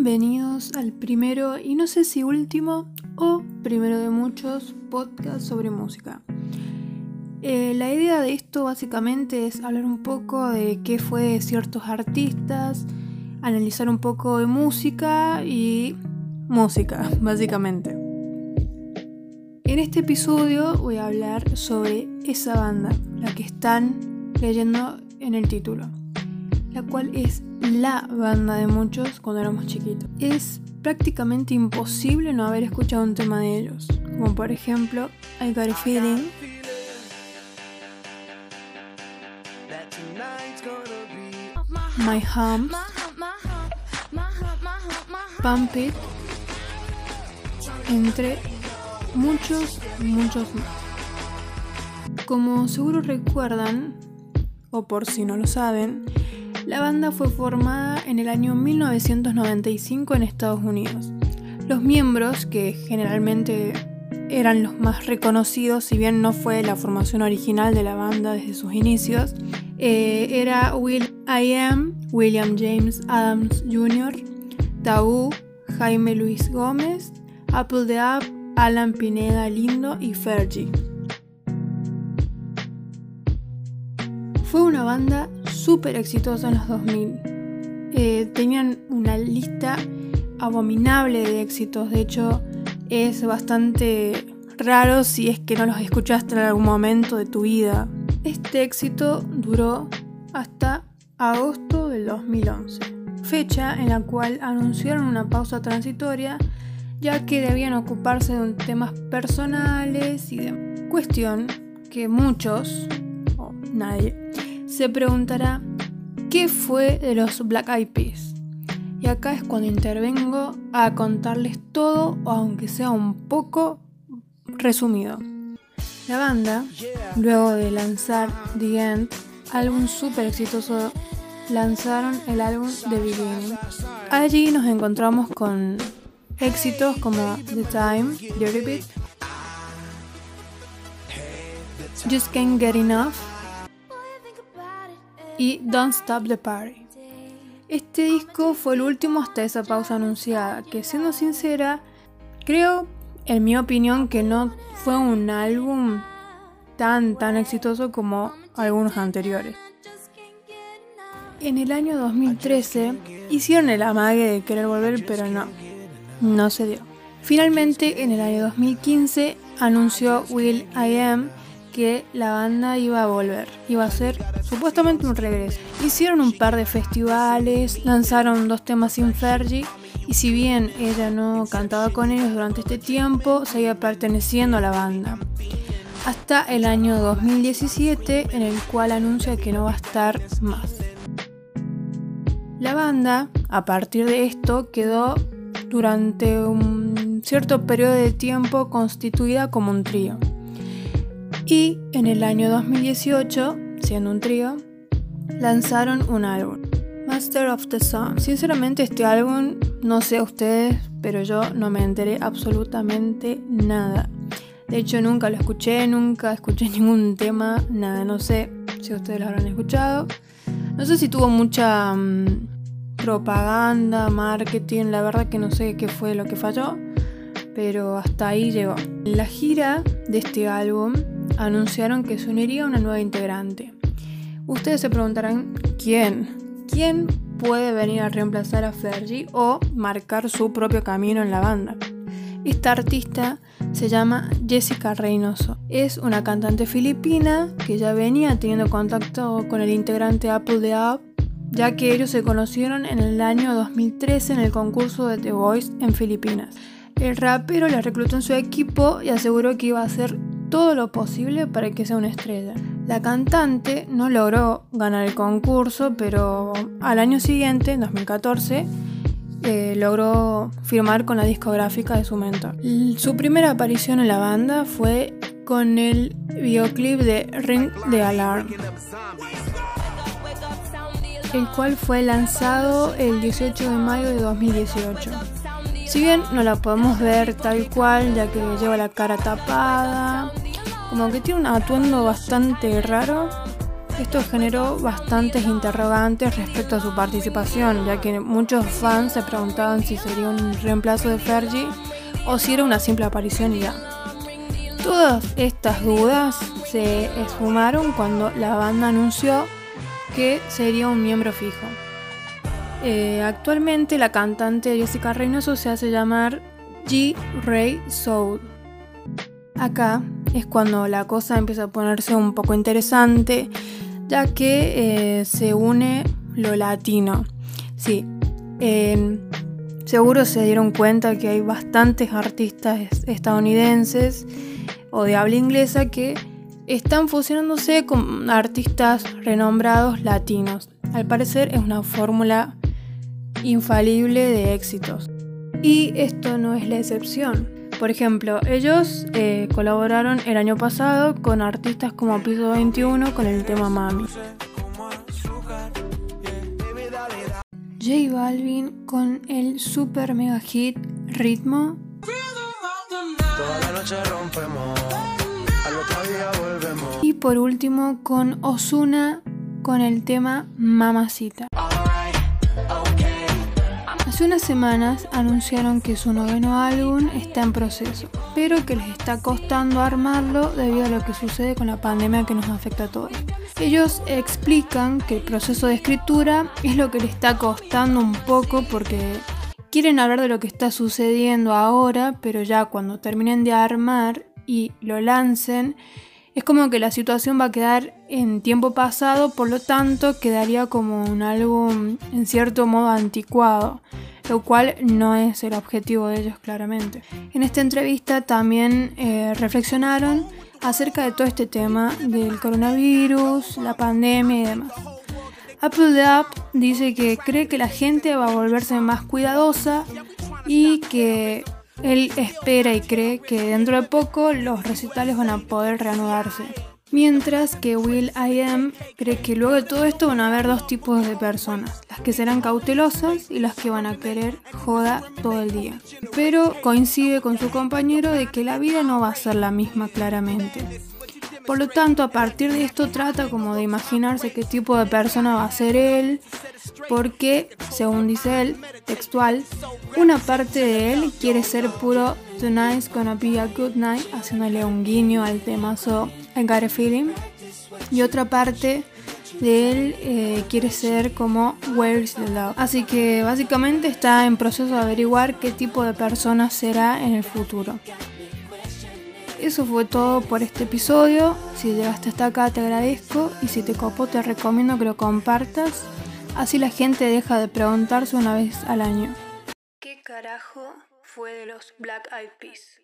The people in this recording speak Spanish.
Bienvenidos al primero y no sé si último o primero de muchos podcasts sobre música. Eh, la idea de esto básicamente es hablar un poco de qué fue de ciertos artistas, analizar un poco de música y música, básicamente. En este episodio voy a hablar sobre esa banda, la que están leyendo en el título, la cual es la banda de muchos cuando éramos chiquitos. Es prácticamente imposible no haber escuchado un tema de ellos, como por ejemplo I Got a Feeling, My Hum, Pump It, entre muchos, muchos más. Como seguro recuerdan, o por si no lo saben, la banda fue formada en el año 1995 en Estados Unidos. Los miembros, que generalmente eran los más reconocidos, si bien no fue la formación original de la banda desde sus inicios, eh, era Will I Am, William James Adams Jr., Tabú, Jaime Luis Gómez, Apple the App, Alan Pineda Lindo y Fergie. Fue una banda súper exitosa en los 2000. Eh, tenían una lista abominable de éxitos, de hecho es bastante raro si es que no los escuchaste en algún momento de tu vida. Este éxito duró hasta agosto del 2011, fecha en la cual anunciaron una pausa transitoria ya que debían ocuparse de temas personales y de cuestión que muchos, o nadie, se preguntará qué fue de los Black Eyed Peas. Y acá es cuando intervengo a contarles todo, aunque sea un poco resumido. La banda, luego de lanzar The End, álbum súper exitoso, lanzaron el álbum The Beginning. Allí nos encontramos con éxitos como The Time, Dirty Beat, Just Can't Get Enough y Don't Stop the Party. Este disco fue el último hasta esa pausa anunciada, que siendo sincera, creo, en mi opinión, que no fue un álbum tan tan exitoso como algunos anteriores. En el año 2013 hicieron el amague de querer volver, pero no, no se dio. Finalmente, en el año 2015 anunció Will I Am que la banda iba a volver, iba a ser supuestamente un regreso. Hicieron un par de festivales, lanzaron dos temas sin Fergie y si bien ella no cantaba con ellos durante este tiempo, seguía perteneciendo a la banda. Hasta el año 2017 en el cual anuncia que no va a estar más. La banda, a partir de esto, quedó durante un cierto periodo de tiempo constituida como un trío. Y en el año 2018, siendo un trío, lanzaron un álbum, Master of the Song. Sinceramente este álbum, no sé ustedes, pero yo no me enteré absolutamente nada. De hecho nunca lo escuché, nunca escuché ningún tema, nada, no sé si ustedes lo habrán escuchado. No sé si tuvo mucha... Mm, propaganda, marketing, la verdad que no sé qué fue lo que falló, pero hasta ahí llegó. La gira de este álbum anunciaron que se uniría una nueva integrante. Ustedes se preguntarán, ¿quién? ¿Quién puede venir a reemplazar a Fergie o marcar su propio camino en la banda? Esta artista se llama Jessica Reynoso. Es una cantante filipina que ya venía teniendo contacto con el integrante Apple de App ya que ellos se conocieron en el año 2013 en el concurso de The Voice en Filipinas. El rapero la reclutó en su equipo y aseguró que iba a hacer todo lo posible para que sea una estrella. La cantante no logró ganar el concurso, pero al año siguiente, en 2014, eh, logró firmar con la discográfica de su mentor. Su primera aparición en la banda fue con el videoclip de Ring the Alarm el cual fue lanzado el 18 de mayo de 2018. Si bien no la podemos ver tal cual, ya que lleva la cara tapada, como que tiene un atuendo bastante raro, Esto generó bastantes interrogantes respecto a su participación, ya que muchos fans se preguntaban si sería un reemplazo de Fergie o si era una simple aparición y ya. Todas estas dudas se esfumaron cuando la banda anunció que sería un miembro fijo. Eh, actualmente la cantante Jessica Reynoso se hace llamar G. Ray Soul. Acá es cuando la cosa empieza a ponerse un poco interesante, ya que eh, se une lo latino. Sí, seguro se dieron cuenta que hay bastantes artistas estadounidenses o de habla inglesa que están fusionándose con artistas renombrados latinos. Al parecer es una fórmula infalible de éxitos. Y esto no es la excepción. Por ejemplo, ellos eh, colaboraron el año pasado con artistas como Piso 21 con el tema Mami. J Balvin con el super mega hit Ritmo. Y por último con Osuna con el tema Mamacita. Hace unas semanas anunciaron que su noveno álbum está en proceso, pero que les está costando armarlo debido a lo que sucede con la pandemia que nos afecta a todos. Ellos explican que el proceso de escritura es lo que les está costando un poco porque quieren hablar de lo que está sucediendo ahora, pero ya cuando terminen de armar y lo lancen, es como que la situación va a quedar en tiempo pasado, por lo tanto quedaría como un álbum en cierto modo anticuado lo cual no es el objetivo de ellos claramente. En esta entrevista también eh, reflexionaron acerca de todo este tema del coronavirus, la pandemia y demás. Apple App dice que cree que la gente va a volverse más cuidadosa y que él espera y cree que dentro de poco los recitales van a poder reanudarse. Mientras que Will I Am cree que luego de todo esto van a haber dos tipos de personas, las que serán cautelosas y las que van a querer joda todo el día. Pero coincide con su compañero de que la vida no va a ser la misma claramente. Por lo tanto, a partir de esto trata como de imaginarse qué tipo de persona va a ser él, porque, según dice él, textual, una parte de él quiere ser puro Tonight's gonna be a good night, haciéndole un guiño al temazo I Got a Feeling, y otra parte de él eh, quiere ser como Where's the Love. Así que básicamente está en proceso de averiguar qué tipo de persona será en el futuro. Eso fue todo por este episodio. Si llegaste hasta acá te agradezco y si te copó te recomiendo que lo compartas. Así la gente deja de preguntarse una vez al año. ¿Qué carajo fue de los Black Eyed Peas?